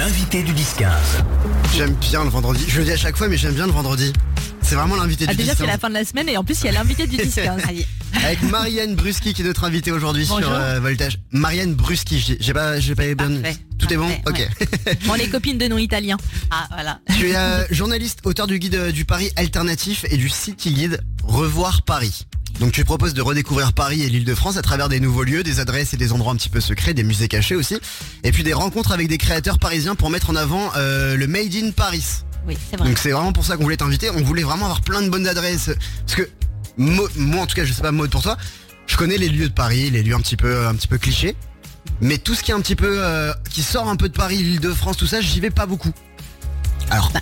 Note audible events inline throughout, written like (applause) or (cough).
L'invité du 10-15. J'aime bien le vendredi. Je le dis à chaque fois, mais j'aime bien le vendredi. C'est vraiment l'invité Ah, du déjà, 10-15. c'est la fin de la semaine et en plus, il y a l'invité du 10-15. (laughs) Avec Marianne Bruski qui est notre invitée aujourd'hui sur euh, Voltage. Marianne Bruski, j'ai pas, j'ai pas bien. Parfait. Tout est bon Ok. On est copines de noms italiens. (laughs) Ah voilà. tu es euh, journaliste, auteur du guide euh, du Paris alternatif et du City Guide Revoir Paris. Donc tu proposes de redécouvrir Paris et l'île de France à travers des nouveaux lieux, des adresses et des endroits un petit peu secrets, des musées cachés aussi, et puis des rencontres avec des créateurs parisiens pour mettre en avant le Made in Paris. Oui, c'est vrai. Donc c'est vraiment pour ça qu'on voulait t'inviter. On voulait vraiment avoir plein de bonnes adresses. Parce que mo- moi en tout cas, je sais pas mode pour toi, je connais les lieux de Paris, les lieux un petit peu un petit peu clichés. Mais tout ce qui est un petit peu euh, qui sort un peu de Paris, l'île de France, tout ça, j'y vais pas beaucoup. Alors Bah,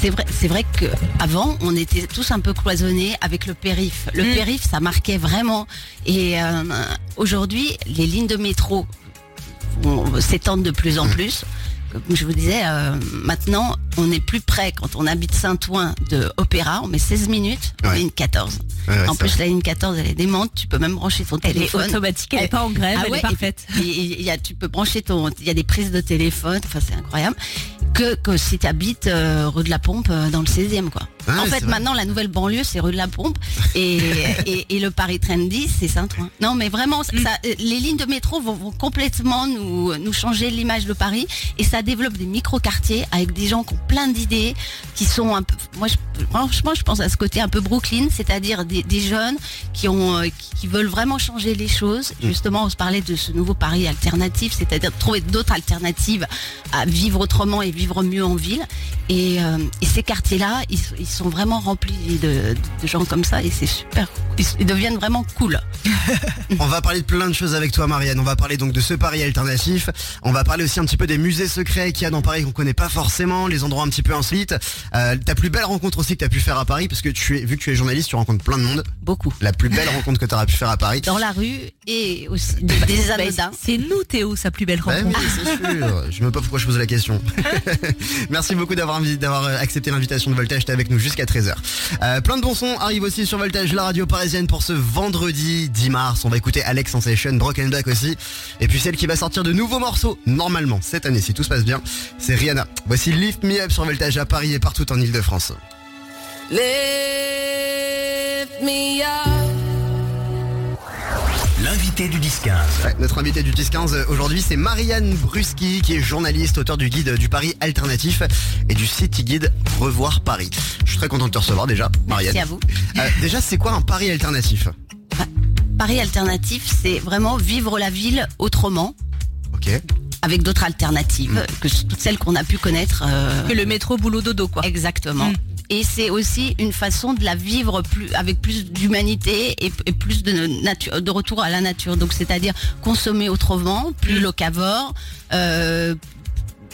c'est vrai, c'est vrai que avant on était tous un peu cloisonnés avec le périph. Le Mm. périph, ça marquait vraiment. Et euh, aujourd'hui, les lignes de métro s'étendent de plus en Mm. plus. Comme je vous disais, euh, maintenant, on est plus près quand on habite Saint-Ouen de Opéra, on met 16 minutes, Ouais. ligne 14. ouais, ouais, en plus, vrai. la ligne 14, elle est démente, tu peux même brancher ton Elle est téléphone. automatique, elle est pas en grève, Ah elle ouais, est parfaite. Il il y a, tu peux brancher ton, il y a des prises de téléphone, enfin c'est incroyable. Que, que si tu habites rue de la Pompe euh, dans le 16e quoi. En fait maintenant la nouvelle banlieue c'est rue de la Pompe et, (laughs) et, et le Paris Trendy c'est Saint-Ouen. Non mais vraiment ça, Mm. euh, les lignes de métro vont, vont complètement nous, nous changer l'image de Paris et ça développe des micro-quartiers avec des gens qui ont plein d'idées, qui sont un peu, moi je, franchement je pense à ce côté un peu Brooklyn, c'est-à-dire des, des jeunes qui ont, euh, qui, qui veulent vraiment changer les choses. Mm. Justement, on se parlait de ce nouveau Paris alternatif, c'est-à-dire trouver d'autres alternatives à vivre autrement et vivre mieux en ville. Et, euh, et ces quartiers-là, ils, ils sont vraiment remplis de, de gens comme ça et c'est super. Ils, ils deviennent vraiment cool. (laughs) On va parler de plein de choses avec toi Marianne. On va parler donc de ce Paris alternatif. On va parler aussi un petit peu des musées secrets qu'il y a dans Paris qu'on connaît pas forcément, les endroits un petit peu insolites. Euh, ta plus belle rencontre aussi que tu as pu faire à Paris, parce que tu es, vu que tu es journaliste, tu rencontres plein de monde. Beaucoup. La plus belle rencontre que tu auras pu faire à Paris. Dans la rue et aussi des, des anodins. C'est nous, Théo, sa plus belle Bah oui, rencontre. c'est sûr. Je ne sais pas pourquoi je pose la question. (laughs) (laughs) Merci beaucoup d'avoir accepté l'invitation de Voltage. T'es avec nous jusqu'à 13h. Euh, plein de bons sons arrivent aussi sur Voltage, la radio parisienne pour ce vendredi 10 mars. On va écouter Alex Sensation, Broken Back aussi. Et puis celle qui va sortir de nouveaux morceaux, normalement, cette année, si tout se passe bien, c'est Rihanna. Voici Lift Me Up sur Voltage à Paris et partout en Ile-de-France. Lift me. L'invité du 10-15. Ouais, notre invité du 10-15 euh, aujourd'hui, c'est Marianne Bruski, qui est journaliste, auteur du guide du Paris alternatif et du City Guide Revoir Paris. Je suis très content de te recevoir déjà, Marianne. Merci à vous. Euh, déjà, c'est quoi un Paris alternatif? Paris alternatif, c'est vraiment vivre la ville autrement. Ok. avec d'autres alternatives Mm. que toutes celles qu'on a pu connaître. euh, Que le métro boulot dodo, quoi. Exactement. Mm. Et c'est aussi une façon de la vivre plus avec plus d'humanité et, et plus de nature, de retour à la nature. Donc c'est-à-dire consommer autrement, plus Mm. locavore, euh,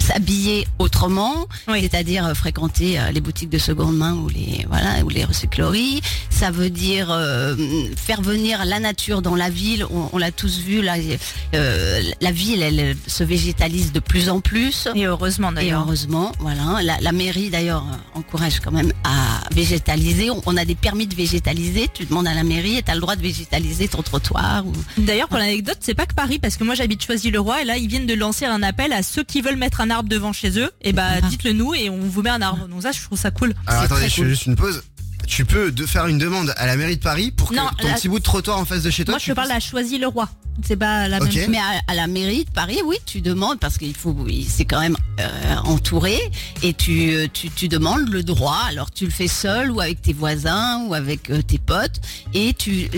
s'habiller autrement, Oui. c'est-à-dire euh, fréquenter euh, les boutiques de seconde main ou les voilà ou les recycleries. Ça veut dire euh, faire venir la nature dans la ville. On, on l'a tous vu là. euh, la ville, elle se végétalise de plus en plus. Et heureusement, Et d'ailleurs. heureusement, voilà. La, la mairie d'ailleurs encourage quand même à végétaliser. On, on a des permis de végétaliser. Tu demandes à la mairie et tu as le droit de végétaliser ton trottoir. Ou... D'ailleurs, pour l'anecdote, c'est pas que Paris, parce que moi j'habite Choisy-le-Roi et là ils viennent de lancer un appel à ceux qui veulent mettre un arbre devant chez eux. Et bah Ah. dites-le nous et on vous met un arbre. Donc ça, je trouve ça cool. Alors attendez, je fais cool. juste une pause. Tu peux de faire une demande à la mairie de Paris pour que Non, ton la- petit bout de trottoir en face de chez toi. Moi je te parle à Choisy-le-Roi. C'est pas la Ok. même. Mais à, à la mairie de Paris, oui, tu demandes parce qu'il faut, oui, c'est quand même euh, entouré et tu, euh, tu, tu demandes le droit. Alors tu le fais seul ou avec tes voisins ou avec euh, tes potes et tu,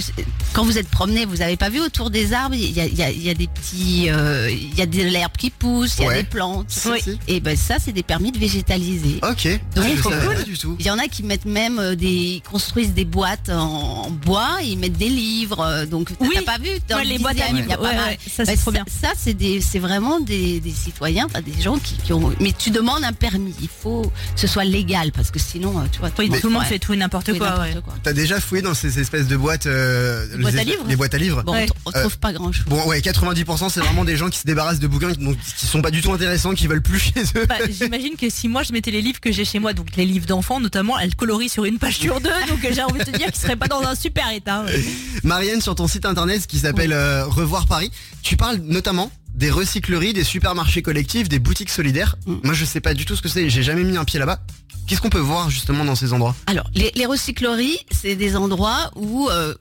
quand vous êtes promené, vous avez pas vu autour des arbres, il y a, il y a, il y a des petits, euh, il y a de l'herbe qui pousse, il y a Ouais. des plantes. Si, Oui. si. Et ben ça, c'est des permis de végétaliser. Ok. Donc, Ah, je faut savais cool. pas du tout. Il y en a qui mettent même euh, des, ils construisent des boîtes en bois, et ils mettent des livres. euh, Donc t'as Oui. t'as pas vu dans Ouais, le les boîtes à il y a livres. pas Ouais, mal. ouais, ça c'est Bah, trop bien. Ça, c'est des, c'est vraiment des, des citoyens, enfin des gens qui, qui ont. Mais tu demandes un permis. Il faut que ce soit légal parce que sinon, euh, tu vois, Oui, tout le monde fait tout et n'importe quoi. n'importe ouais. quoi. T'as déjà fouillé dans ces espèces de boîtes, euh, boîtes les, à espèces- livres les boîtes à livres Bon, Ouais. on, on trouve pas grand chose. Bon ouais, 90% c'est vraiment des gens qui se débarrassent de bouquins qui sont pas du tout intéressants, qui veulent plus chez eux. Bah, J'imagine que si moi je mettais les livres que j'ai chez moi, donc les livres d'enfants notamment, elles colorient sur une page sur deux, donc j'ai envie de te dire qu'ils seraient pas dans un super état. ouais. Marianne, sur ton site internet qui s'appelle euh, Revoir Paris, tu parles notamment des recycleries, des supermarchés collectifs, des boutiques solidaires. Mm. Moi, je sais pas du tout ce que c'est. J'ai jamais mis un pied là-bas. Qu'est-ce qu'on peut voir justement dans ces endroits? Alors, les, les recycleries, c'est des endroits où, euh,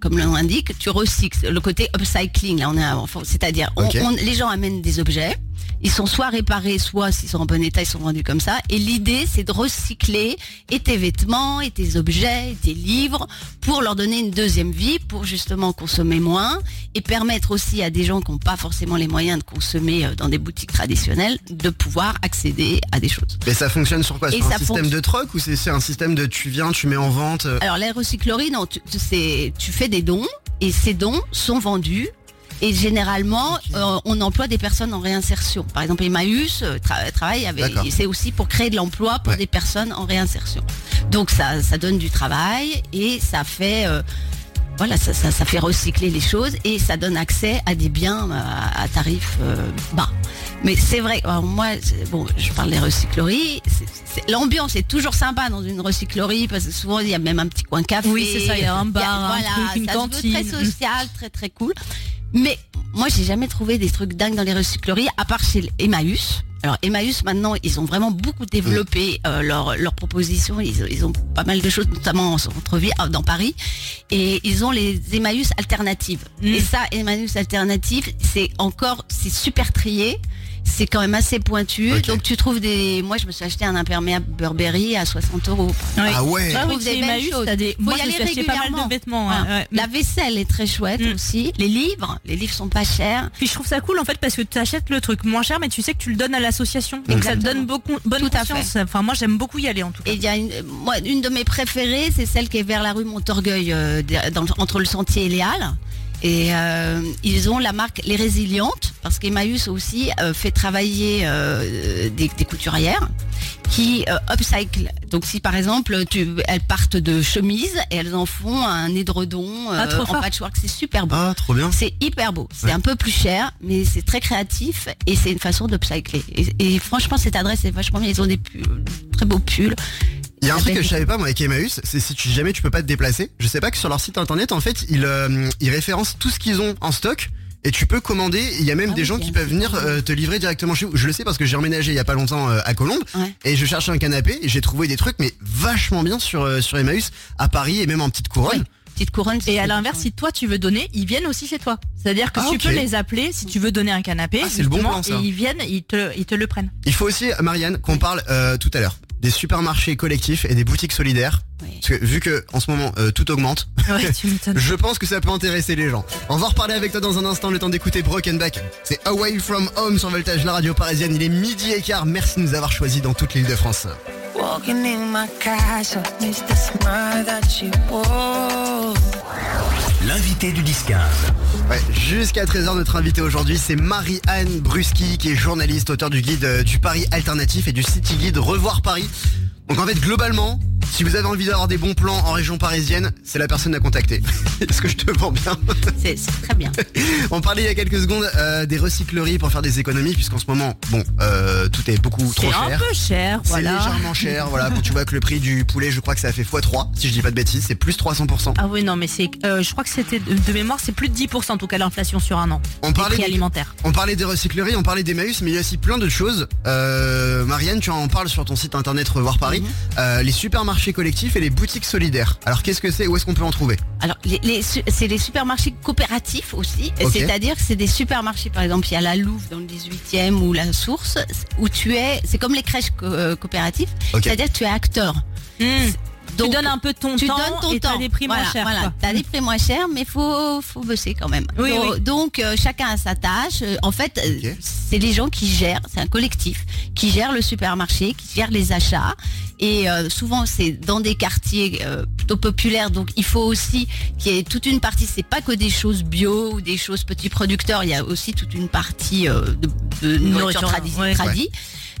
comme le nom indique, tu recycles. Le côté upcycling, là, on est, enfin, c'est-à-dire, on- les gens amènent des objets. Ils sont soit réparés, soit s'ils sont en bon état, ils sont vendus comme ça. Et l'idée, c'est de recycler et tes vêtements, et tes objets, et tes livres, pour leur donner une deuxième vie, pour justement consommer moins, et permettre aussi à des gens qui n'ont pas forcément les moyens de consommer euh, dans des boutiques traditionnelles, de pouvoir accéder à des choses. Mais ça fonctionne sur quoi? Et Sur un ça système de troc ou c'est un système de tu viens, tu mets en vente euh, Alors les recycleries, non, tu, tu- c'est- tu fais des dons et ces dons sont vendus. Et généralement, euh, on emploie des personnes en réinsertion. Par exemple, Emmaüs euh, tra- travaille avec. C'est aussi pour créer de l'emploi pour Ouais. des personnes en réinsertion. Donc ça, ça donne du travail et ça fait. euh, voilà, ça, ça, ça fait recycler les choses et ça donne accès à des biens euh, à, à tarif euh, bas. Mais c'est vrai, moi, bon, je parle des recycleries. L'ambiance est toujours sympa dans une recyclerie parce que souvent il y a même un petit coin café. Oui, c'est ça, il y a un bar, un truc, une ça se veut cantine. très social, très très cool. Mais moi, j'ai jamais trouvé des trucs dingues dans les recycleries, à part chez Emmaüs. Alors Emmaüs, maintenant, ils ont vraiment beaucoup développé euh, leur, leur proposition. Ils, ils ont pas mal de choses, notamment en centre-ville, dans Paris. Et ils ont les Emmaüs alternatives. Mm. Et ça, Emmaüs alternatives, c'est encore, c'est super trié. C'est quand même assez pointu. Donc tu trouves des... Moi, je me suis acheté un imperméable Burberry à 60 euros. Ouais. Ah ouais Ah oui, chez des belles Emmaüs, choses. t'as des. Faut Moi, y je aller pas mal de vêtements. ouais, Voilà. ouais. La vaisselle est très chouette Mm. aussi. Les livres, les livres sont pas chers. Puis je trouve ça cool en fait parce que tu achètes le truc moins cher mais tu sais que tu le donnes à l'association. Donc ça te donne beaucoup bonne Tout. Enfin moi j'aime beaucoup y aller en tout cas. Et il y a une, moi, une de mes préférées, c'est celle qui est vers la rue Montorgueil, euh, dans entre le Sentier et les Halles. Et euh, ils ont la marque Les Résilientes, parce qu'Emmaüs aussi euh, fait travailler euh, des, des couturières qui euh, upcycle. Donc si par exemple tu, elles partent de chemises et elles en font un édredon euh, Ah, en fort. patchwork, c'est super beau. Ah, trop bien. C'est hyper beau. C'est Ouais. un peu plus cher, mais c'est très créatif et c'est une façon d'upcycler. Et, et franchement, cette adresse est vachement bien. Ils ont des pulls, très beaux pulls. Il y a un truc que je savais pas moi avec Emmaüs, c'est si tu, jamais tu peux pas te déplacer. Je sais pas que sur leur site internet en fait ils, euh, ils référencent tout ce qu'ils ont en stock. Et tu peux commander, il y a même Ah des oui, gens qui peuvent venir euh, te livrer directement chez vous. Je le sais parce que j'ai emménagé il y a pas longtemps euh, à Colombes Ouais. et je cherchais un canapé et j'ai trouvé des trucs mais vachement bien sur euh, sur Emmaüs à Paris et même en petite couronne. Oui. Petite couronne. c'est Et à l'inverse, si toi tu veux donner, ils viennent aussi chez toi. C'est-à-dire que Ah, tu peux les appeler si tu veux donner un canapé, Ah, c'est le bon plan, ça. et ils viennent, ils te, ils te le prennent. Il faut aussi Marianne qu'on parle euh, tout à l'heure des supermarchés collectifs et des boutiques solidaires Oui. parce que vu que en ce moment euh, tout augmente, Ouais, (laughs) tu m'étonnes. Je pense que ça peut intéresser les gens. On va reparler avec toi dans un instant, le temps d'écouter Broken Back. C'est Away From Home sur Voltage, la radio parisienne. Il est midi et quart. Merci de nous avoir choisis dans toute l'île de France. Walking in my castle, L'invité du 10-15. Ouais, jusqu'à 13h, notre invité aujourd'hui, c'est Marie-Anne Bruski, qui est journaliste, auteur du guide euh, du Paris alternatif et du City Guide Revoir Paris. Donc en fait, globalement, si vous avez envie d'avoir des bons plans en région parisienne, c'est la personne à contacter. (laughs) Est-ce que je te vends bien (laughs) C'est c'est très bien. On parlait il y a quelques secondes euh, des recycleries pour faire des économies, puisqu'en ce moment, bon, euh, tout est beaucoup C'est trop un cher. peu cher, C'est voilà. légèrement cher, voilà. Quand tu vois que le prix du poulet, je crois que ça a fait x3, si je dis pas de bêtises, c'est plus 300%. Ah oui, non, mais c'est, euh, je crois que c'était de de mémoire, c'est plus de 10% en tout cas l'inflation sur un an. On Des parlait des- alimentaires. On parlait des recycleries, on parlait d'Emmaüs, mais il y a aussi plein d'autres choses. Euh, Marianne, tu en parles sur ton site internet Revoir Paris. Mhm. Les supermarchés collectifs et les boutiques solidaires. Alors qu'est-ce que c'est? Où est-ce qu'on peut en trouver? Alors, les, c'est les supermarchés coopératifs aussi. C'est-à-dire que c'est des supermarchés, par exemple, il y a la Louve dans le 18e ou la Source, où tu es, c'est comme les crèches co- euh, coopératives. C'est-à-dire que tu es acteur. tu donnes un peu ton tu temps donnes ton et t'as temps. des prix voilà, moins chers. Voilà, t'as des prix moins chers, mais faut faut bosser quand même. Oui, donc, oui. donc, euh, chacun a sa tâche. Euh, En fait, c'est les gens qui gèrent, c'est un collectif qui gère le supermarché, qui gère les achats. Et euh, souvent, c'est dans des quartiers euh, plutôt populaires, donc il faut aussi qu'il y ait toute une partie. C'est pas que des choses bio ou des choses petits producteurs. Il y a aussi toute une partie euh, de, de nourriture Nourriture, tradi- ouais.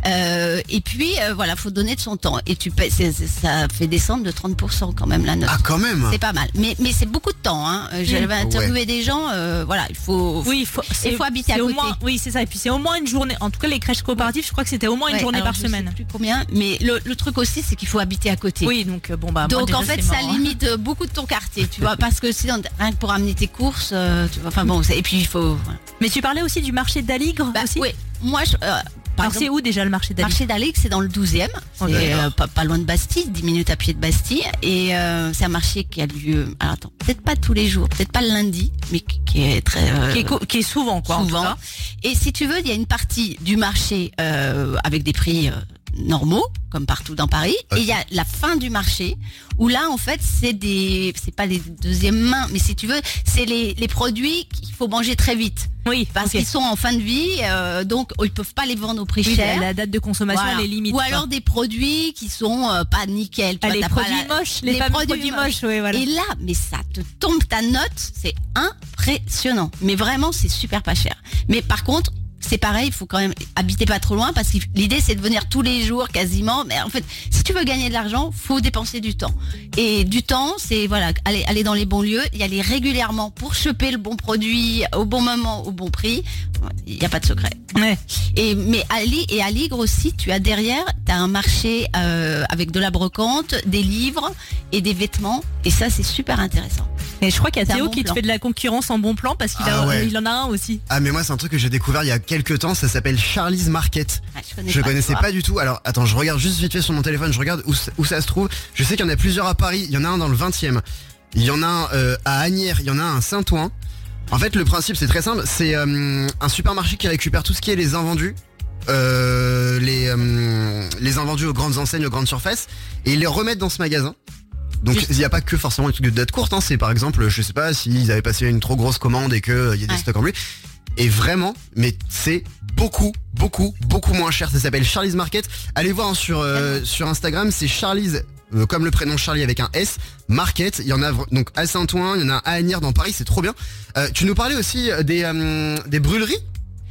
Euh, et puis euh, voilà, faut donner de son temps. Et tu payes, c'est- c'est- ça fait descendre de 30% quand même la note. Ah, quand même. C'est pas mal, mais mais c'est beaucoup de temps. Hein. Euh, J'avais interviewé des gens. euh, voilà, il faut. Oui, il faut, c'est- faut habiter à c'est au côté. moins- oui, c'est ça. Et puis c'est au moins une journée. En tout cas, les crèches coopératives, je crois que c'était au moins une Ouais, journée alors, par je sais semaine. plus combien, mais le, le truc aussi, c'est qu'il faut habiter à côté. Oui, donc euh, bon bah. moi, Donc déjà, en fait, c'est ça marrant, hein. limite euh, beaucoup de ton quartier, tu vois, parce que sinon, rien que pour amener tes courses, euh, tu vois, enfin bon, c'est- et puis il faut. voilà. Mais tu parlais aussi du marché d'Aligre Bah, aussi? oui, moi, je, euh, Alors c'est où déjà le marché le d'Aligre marché d'Alix, c'est dans le 12e, c'est euh, pas, pas loin de Bastille, 10 minutes à pied de Bastille, et euh, c'est un marché qui a lieu, alors attends, peut-être pas tous les jours, peut-être pas le lundi, mais qui, qui est très euh, qui, est, qui est souvent quoi. en tout souvent. cas. Et si tu veux, il y a une partie du marché euh, avec des prix euh, normaux, comme partout dans Paris, et il y a la fin du marché où là, en fait, c'est des, c'est pas les deuxièmes mains, mais si tu veux, c'est les, les produits qu'il faut manger très vite Oui, parce qu'ils sont en fin de vie, euh, donc oh, ils peuvent pas les vendre au prix Oui, cher. la, la date de consommation Voilà. les limites. Ou alors des produits qui sont euh, pas nickel. tu Ah, vois, les pas produits la- moches, les, produits produits, moches, oui, voilà. Et là, mais ça te tombe ta note, c'est impressionnant. Mais vraiment, c'est super pas cher. Mais par contre, c'est pareil, il faut quand même habiter pas trop loin parce que l'idée c'est de venir tous les jours quasiment. Mais en fait, si tu veux gagner de l'argent, faut dépenser du temps. Et du temps, c'est voilà, aller, aller dans les bons lieux, y aller régulièrement pour choper le bon produit au bon moment, au bon prix. Il n'y a pas de secret. Ouais. Et mais à Li- et à Ligre aussi, tu as derrière, tu as un marché euh, avec de la brocante, des livres et des vêtements. Et ça, c'est super intéressant. Et je crois qu'il y a Théo bon qui te fait de la concurrence en bon plan parce qu'il Ah ouais. en a un aussi. Ah, mais moi, c'est un truc que j'ai découvert il y a quelques temps. Ça s'appelle Charlie's Market. Ah, je connais Je pas, connaissais pas du tout. Alors, attends, je regarde juste vite fait sur mon téléphone. Je regarde où, ça- où ça se trouve. Je sais qu'il y en a plusieurs à Paris. Il y en a un dans le 20e. Il y en a un euh, à Agnières. Il y en a un à Saint-Ouen. En fait, le principe, c'est très simple. C'est euh, un supermarché qui récupère tout ce qui est les invendus. euh, les, euh, les invendus aux grandes enseignes, aux grandes surfaces. Et ils les remettent dans ce magasin. Donc il n'y a pas que forcément les trucs de date courte, hein. c'est par exemple, je sais pas, s'ils avaient passé une trop grosse commande et qu'il y a des Ouais. stocks en plus. Et vraiment, mais c'est beaucoup, beaucoup, beaucoup moins cher. Ça s'appelle Charlie's Market. Allez voir hein, sur, euh, sur Instagram, c'est Charlie's, euh, comme le prénom Charlie avec un S, Market. Il y en a donc à Saint-Ouen, il y en a à Agnières dans Paris, c'est trop bien. Euh, tu nous parlais aussi euh, des, euh, des brûleries?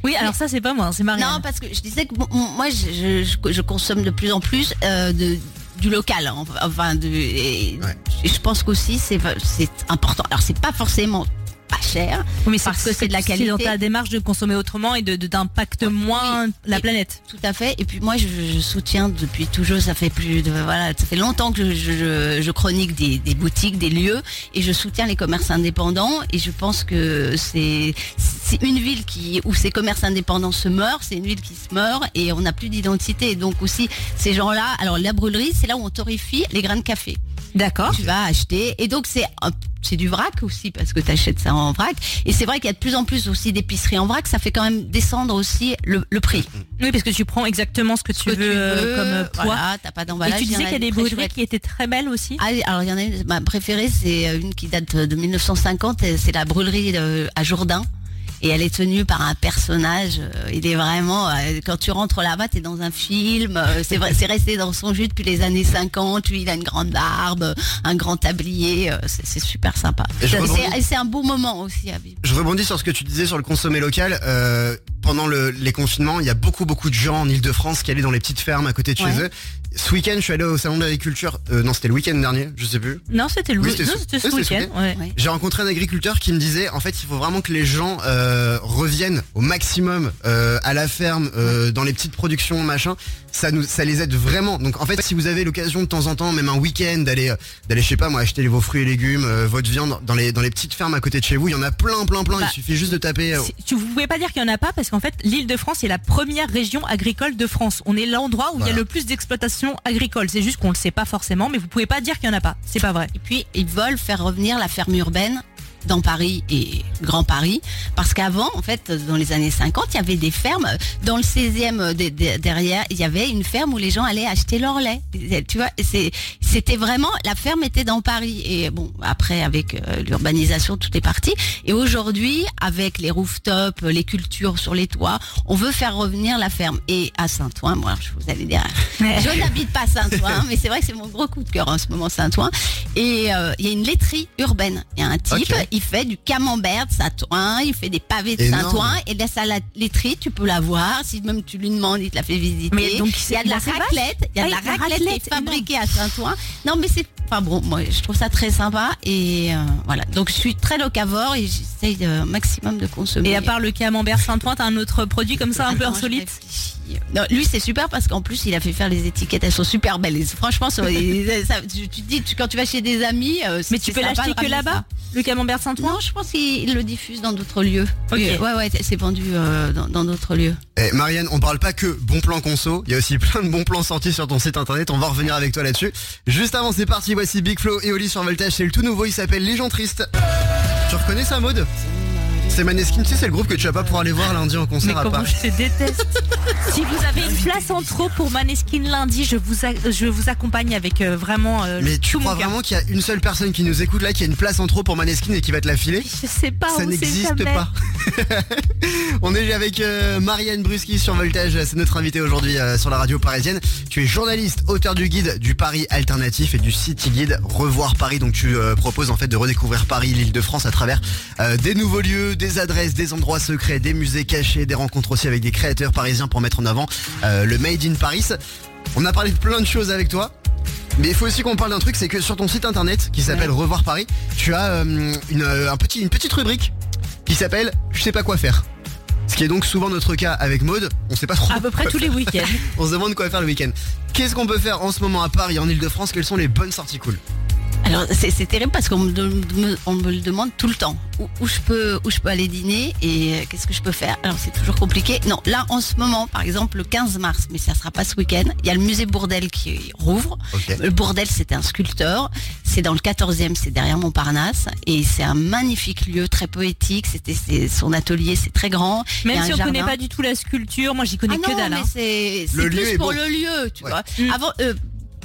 Oui, alors ça c'est pas moi, c'est Marianne. Non, parce que je disais que bon, moi, je, je- je consomme de plus en plus euh, de du local, hein, enfin, et, Ouais. je pense qu'aussi c'est c'est important. Alors c'est pas forcément pas cher, Oui, mais c'est parce que c'est de la c'est dans qualité. ta démarche de consommer autrement et de moins la Et- planète. Tout à fait. Et puis moi, je, je soutiens depuis toujours. Ça fait plus de voilà, ça fait longtemps que je, je, je chronique des, des boutiques, des lieux, et je soutiens les commerces indépendants. Et je pense que c'est c'est une ville qui où ces commerces indépendants se meurent, c'est une ville qui se meurt et on n'a plus d'identité. Et donc aussi ces gens-là. Alors la brûlerie, c'est là où on torréfie les grains de café. D'accord. Tu vas acheter. Et donc c'est du vrac aussi parce que tu achètes ça en vrac. Et c'est vrai qu'il y a de plus en plus aussi d'épiceries en vrac. Ça fait quand même descendre aussi le, le prix. Oui, parce que tu prends exactement ce que tu que veux, euh, comme euh, poids. Voilà, t'as pas et d'emballage. tu y en disais qu'il y a des brûleries qui étaient très belles aussi. Ah, alors il y en a une, ma préférée, c'est euh, une qui date de 1950, et c'est la brûlerie à Jourdain. Et elle est tenue par un personnage. euh, Il est vraiment, euh, quand tu rentres là-bas, t'es dans un film. euh, C'est vrai, c'est resté dans son jus depuis les années 50. Lui, il a une grande barbe, un grand tablier. C'est super sympa. C'est- un beau moment aussi à vivre. Je rebondis sur ce que tu disais sur le consommer local. Euh, pendant le- les confinements, il y a beaucoup beaucoup de gens en Ile-de-France qui allaient dans les petites fermes à côté de chez Ouais. eux. Ce week-end, je suis allé au salon de l'agriculture. Euh, non, c'était le week-end dernier, je sais plus. Non, c'était le Oui, c'était ce- ce week-end. Ouais. J'ai rencontré un agriculteur qui me disait, en fait, il faut vraiment que les gens euh, reviennent au maximum euh, à la ferme, euh, dans les petites productions, machin. Ça nous, ça les aide vraiment. Donc, en fait, si vous avez l'occasion de temps en temps, même un week-end, d'aller, euh, d'aller, je sais pas moi, acheter vos fruits et légumes, euh, votre viande dans les dans les petites fermes à côté de chez vous, il y en a plein, plein, plein. Bah, il suffit juste de taper. euh, Si- Tu vous pouvez pas dire qu'il y en a pas parce qu'en fait l'île de France est la première région agricole de France. On est l'endroit où il y a le plus d'exploitation agricole. C'est juste qu'on le sait pas forcément, mais vous pouvez pas dire qu'il y en a pas. C'est pas vrai. Et puis, ils veulent faire revenir la ferme urbaine dans Paris et Grand Paris. Parce qu'avant, en fait, dans les années 50, il y avait des fermes. Dans le 16e de- de- derrière, il y avait une ferme où les gens allaient acheter leur lait. Tu vois, c'était vraiment, la ferme était dans Paris. Et bon, après, avec euh, l'urbanisation, tout est parti. Et aujourd'hui, avec les rooftops, les cultures sur les toits, on veut faire revenir la ferme. Et à Saint-Ouen, moi, je vous allez dire, (laughs) je n'habite pas Saint-Ouen, mais c'est vrai que c'est mon gros coup de cœur en ce moment Saint-Ouen. Et euh, il y a une laiterie urbaine. Il y a un type. Il fait du camembert de Saint-Ouen, il fait des pavés de Énorme. Saint-Ouen et la salade laiterie, tu peux la voir. Si même tu lui demandes, il te la fait visiter. Mais donc, il y a de la raclette, il y a de Ah, la raclette, qui raclette, est fabriquée à Saint-Ouen. Non, mais c'est, enfin bon, moi je trouve ça très sympa et euh, voilà. Donc je suis très locavore et j'essaye de maximum de consommer. Et à part le camembert Saint-Ouen, t'as un autre produit comme ça un peu insolite. Non, lui c'est super parce qu'en plus il a fait faire les étiquettes, elles sont super belles. Et franchement, ça- (laughs) ça- tu, tu te dis, tu- quand tu vas chez des amis, euh, Mais tu peux l'acheter de que là-bas ça. Le camembert Saint-Ouen Non, je pense qu'il le diffuse dans d'autres lieux. Ok. Ouais, ouais, c'est vendu euh, dans dans d'autres lieux. Eh, Marianne, on parle pas que bon plan conso, il y a aussi (laughs) plein de bons plans sortis sur ton site internet, on va revenir avec toi là-dessus. Juste avant, c'est parti, voici Big Flo et Oli sur Voltage, c'est le tout nouveau, il s'appelle Les gens tristes. Tu reconnais ça, Maude? C'est Maneskin, tu sais, c'est le groupe que tu vas pas pouvoir aller voir lundi en Mais concert à comment Paris. je te déteste (laughs) Si vous avez une place en trop pour Maneskin lundi, je vous, a- je vous accompagne avec euh, vraiment euh, Mais tu tout crois mon cœur. vraiment qu'il y a une seule personne qui nous écoute là, qui a une place en trop pour Maneskin et qui va te la filer? Je sais pas, Ça n'existe jamais. pas. (laughs) On est avec euh, Marianne Bruski sur Voltage, c'est notre invitée aujourd'hui euh, sur la radio parisienne. Tu es journaliste, auteur du guide du Paris alternatif et du City Guide Revoir Paris. Donc tu euh, proposes en fait de redécouvrir Paris, l'île de France à travers euh, des nouveaux lieux, des adresses, des endroits secrets, des musées cachés, des rencontres aussi avec des créateurs parisiens pour mettre en avant euh, le Made in Paris. On a parlé de plein de choses avec toi. Mais il faut aussi qu'on parle d'un truc, c'est que sur ton site internet qui s'appelle Revoir Paris, tu as euh, une, euh, un petit, une petite rubrique qui s'appelle Je sais pas quoi faire. Ce qui est donc souvent notre cas avec Maude, on sait pas trop. À peu près tous les week-ends. (laughs) On se demande quoi faire le week-end. Qu'est-ce qu'on peut faire en ce moment à Paris, en Ile-de-France Quelles sont les bonnes sorties cool? Alors c'est c'est terrible parce qu'on me, de- me- on me le demande tout le temps. Où, où je peux où je peux aller dîner et euh, qu'est-ce que je peux faire? Alors c'est toujours compliqué. Non, là en ce moment, par exemple le 15 mars, mais ça sera pas ce week-end. Il y a le musée Bourdel qui rouvre. Le Bourdel, c'était un sculpteur. C'est dans le 14e, c'est derrière Montparnasse. Et c'est un magnifique lieu, très poétique. C'était c'est- son atelier, c'est très grand. Même si on jardin. connaît pas du tout la sculpture, moi j'y connais Ah que dalle. mais hein. c'est c'est Le lieu plus pour le lieu, tu Ouais. vois. Mm. Avant, euh,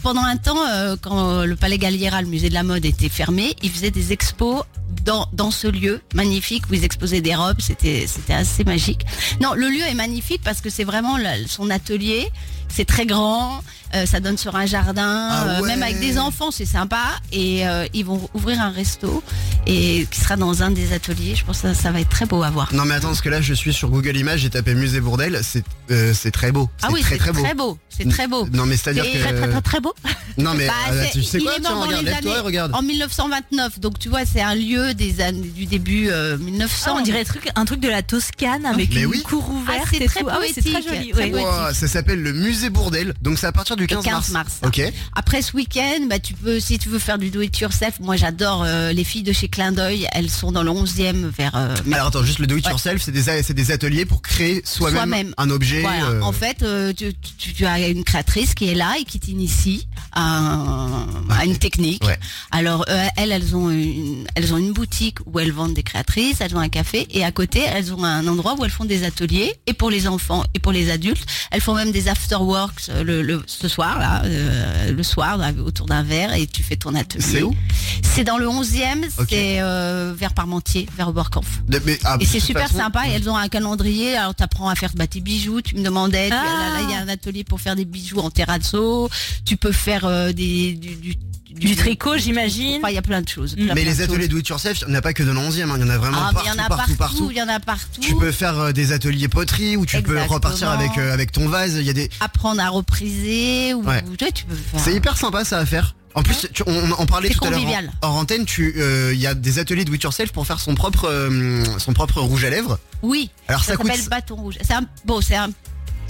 pendant un temps, euh, quand le Palais Galliera, le musée de la mode, était fermé, ils faisaient des expos dans, ce lieu magnifique où ils exposaient des robes. C'était assez magique. Non, le lieu est magnifique parce que c'est vraiment son atelier. C'est très grand, euh, ça donne sur un jardin, Ah euh, ouais. même avec des enfants, c'est sympa. Et euh, ils vont ouvrir un resto et qui sera dans un des ateliers. Je pense que ça, ça va être très beau à voir. Non mais attends, parce que là je suis sur Google Images, j'ai tapé musée Bourdel, c'est euh, c'est très beau. Ah oui, très c'est très beau. très beau. C'est très beau. Non mais c'est-à-dire que... très, très, très, très beau. Non mais (laughs) Bah, euh, c'est- tu sais il quoi est Tiens, mort dans regarde, les lève-toi et années- regarde. En 1929, donc tu vois, c'est un lieu des années du début euh, 1900. Ah, on dirait un truc, un truc de la Toscane avec Mais une oui. cour ouverte. Ah, c'est très tout. Ah oui, c'est très poétique, joli. très ouais. poétique. Wow, ça s'appelle le musée Bourdel, donc c'est à partir du 15, 15 mars. Ok. Après ce week-end, bah, tu peux, si tu veux faire du do it yourself, moi j'adore euh, les filles de chez Clin d'œil, elles sont dans le 11e vers euh, Alors attends, juste le do it Ouais. yourself, c'est des, a- c'est des ateliers pour créer soi-même Soi-même. un objet. Voilà. euh, En fait, euh, tu, tu- tu as une créatrice qui est là et qui t'initie à, un- à une technique. Ouais. Alors euh, elles, elles ont une, elles ont une boutique où elles vendent des créatrices, elles ont un café et à côté elles ont un endroit où elles font des ateliers et pour les enfants et pour les adultes. Elles font même des after works euh, le, le- ce soir là, euh, le soir autour d'un verre et tu fais ton atelier. C'est où C'est dans le 11e, Ok. c'est euh, vers Parmentier, vers Oberkampf. mais, ah, Et c'est super façon, sympa. Et elles ont un calendrier. Alors, t'apprends à faire bah, tes bijoux. Tu me demandais. tu- Ah. là, il y a un atelier pour faire des bijoux en terrazzo. Tu peux faire euh, des du, du, Du tricot, j'imagine. Enfin, il y a plein de choses. Plein, Mais plein les de ateliers do it yourself, il n'y en a pas que dans le 11e, hein, il y en a vraiment Ah, partout, il y en a partout, partout. partout. Il y en a partout. Tu peux faire euh, des ateliers poterie où tu peux repartir avec, euh, avec ton vase. Il y a des. apprendre à repriser. Ou, Ouais. tu tu peux faire. C'est hyper sympa ça à faire. En plus, tu- on, on parlait C'est tout à l'heure convivial. en, en antenne. Tu, euh, il y a des ateliers do it yourself pour faire son propre, euh, son propre rouge à lèvres. Oui. Alors ça, Ça, coûte, s'appelle bâton rouge. C'est un bon. C'est un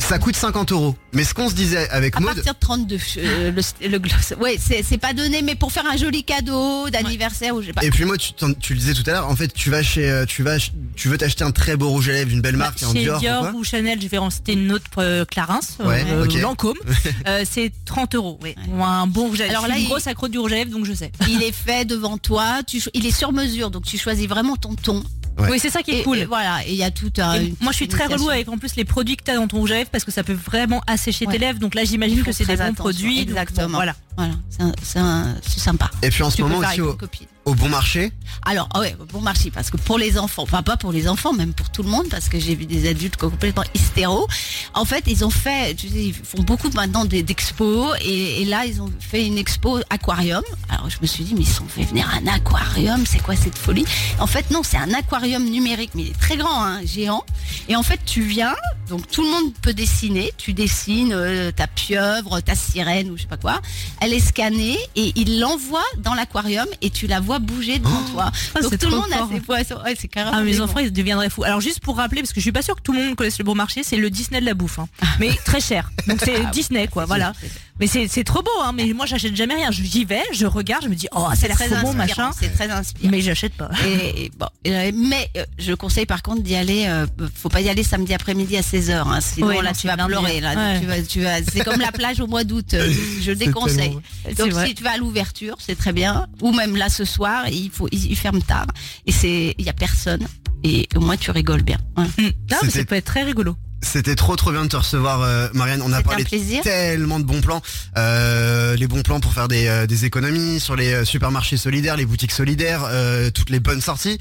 ça coûte 50 euros. Mais ce qu'on se disait avec à Maud, partir de 32. euh, le, le gloss. Ouais, c'est pas donné, mais pour faire un joli cadeau d'anniversaire ou je sais pas. et puis moi, tu, le disais tout à l'heure. En fait, tu vas chez, euh, tu vas, tu veux t'acheter un très beau rouge à lèvres d'une belle marque, Chez Dior, Dior, ou quoi ou Chanel, je vais en citer une autre euh, Clarins, Ouais, euh, ok. Lancôme. (laughs) Euh, c'est 30 euros. Ouais. Ou un bon rouge à lèvres. Alors là, une il- grosse accro du rouge à lèvres, donc je sais. Il est fait devant toi. Tu, il est sur mesure, donc tu choisis vraiment ton ton. Ouais. Oui, c'est ça qui est Et, cool. et voilà, et il y a tout un. Et une moi, je suis très relou avec en plus les produits que tu as dans ton rouge à lèvres parce que ça peut vraiment assécher Ouais. tes lèvres. Donc là, j'imagine que c'est des bons produits. donc bon, Exactement. voilà. Voilà, c'est sympa. Et puis en ce Tu moment aussi, au. Au bon marché Alors, ah ouais, bon marché, parce que pour les enfants, enfin pas pour les enfants, même pour tout le monde, parce que j'ai vu des adultes complètement hystéros. En fait, ils ont fait, tu sais, ils font beaucoup maintenant d'expos, et, et là, ils ont fait une expo aquarium. Alors, je me suis dit, mais ils sont fait venir un aquarium, c'est quoi cette folie? En fait, non, c'est un aquarium numérique, mais il est très grand, hein, géant. Et en fait, tu viens, donc tout le monde peut dessiner. Tu dessines euh, ta pieuvre, ta sirène ou je sais pas quoi. Elle est scannée et il l'envoie dans l'aquarium et tu la vois bouger devant toi. Ah, donc tout le monde a ses poissons. Ouais, c'est carrément. Ah, mes enfants, ils deviendraient fous. Alors, juste pour rappeler, parce que je suis pas sûre que tout le monde connaisse le bon marché, c'est le Disney de la bouffe. hein. Mais (laughs) très cher. Donc, c'est Ah, Disney, quoi, voilà. C'est. Mais c'est c'est trop beau, hein. Mais moi, j'achète jamais rien. J'y vais, je regarde, je me dis, oh, l'air très trop bon, inspirant, machin. C'est très inspirant. Mais j'achète pas. Et, et bon, euh, mais euh, je conseille par contre d'y aller. euh, faut pas y aller samedi après-midi à 16h. Hein, sinon là non, tu c'est vas pleurer. Là, Ouais. tu vas, tu vas. C'est comme la plage au mois d'août. euh, (laughs) Je déconseille. C'est Donc si tu vas à l'ouverture, c'est très bien. Ou même là ce soir, il faut, il, il ferme tard et c'est, il y a personne. Et au moins tu rigoles bien. Ouais. Hum. Non, mais ça peut être très rigolo. C'était trop trop bien de te recevoir euh, Marianne. On a parlé tellement de bons plans. Euh, les bons plans pour faire des, euh, des économies sur les supermarchés solidaires, les boutiques solidaires, toutes les bonnes sorties.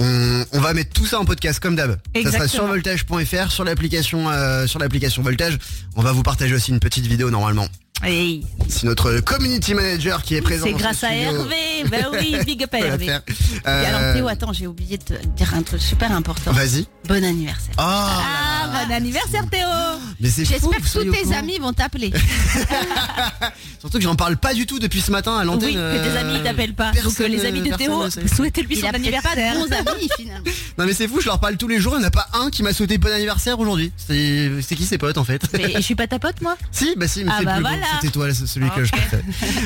On, on va mettre tout ça en podcast comme d'hab. Ça sera sur voltage.fr, sur l'application sur l'application Voltage. On va vous partager aussi une petite vidéo normalement. Hey. C'est notre community manager qui est présent. C'est ce grâce à. Hervé. Bah oui, (laughs) big up à Hervé. Et alors Euh, Théo, attends, j'ai oublié de te dire un truc super important. Vas-y. Bon anniversaire. Oh, Ah, bon anniversaire Théo (gasps) mais c'est fou J'espère que tous tes amis vont t'appeler. (laughs) Surtout que j'en parle pas du tout depuis ce matin à l'antenne. Oui, que tes amis euh, t'appellent pas. personne Donc euh, les amis de Théo, (laughs) souhaitez-lui Il son a peut-être pas anniversaire. de bons amis finalement. Non mais c'est fou, je leur parle tous les jours, il n'y en a pas un qui m'a souhaité bon anniversaire aujourd'hui. C'est c'est qui ses potes en fait? Mais je suis pas ta pote moi Si, bah si, mais Ah c'est bah plus voilà. C'était toi celui que je préfère.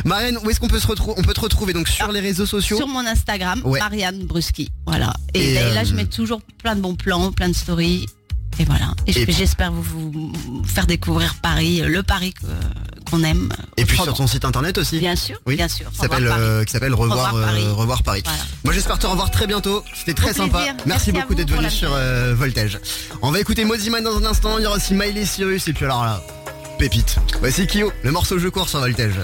Marianne, où est-ce qu'on peut se retrouver On peut te retrouver donc sur les réseaux sociaux. Sur mon Instagram, Ouais. Marianne Bruski. Voilà. Et, Et, là, et là, euh, je mets toujours plein de bons plans, plein de stories. Et voilà. Et, je- j'espère vous, vous faire découvrir Paris, euh, le Paris que- qu'on aime. Et puis sur ton site internet aussi. Bien sûr, Oui. bien sûr. Qui s'appelle Revoir Paris. euh, s'appelle revoir Revoir Paris. euh, revoir Paris. Voilà. Moi j'espère te revoir très bientôt. C'était très Au sympa. plaisir. Merci, beaucoup d'être venu sur euh, Voltage. On va écouter Moziman dans un instant. Il y aura aussi Miley Cyrus et puis alors là, Voici Kyo, le morceau je cours sur Voltage.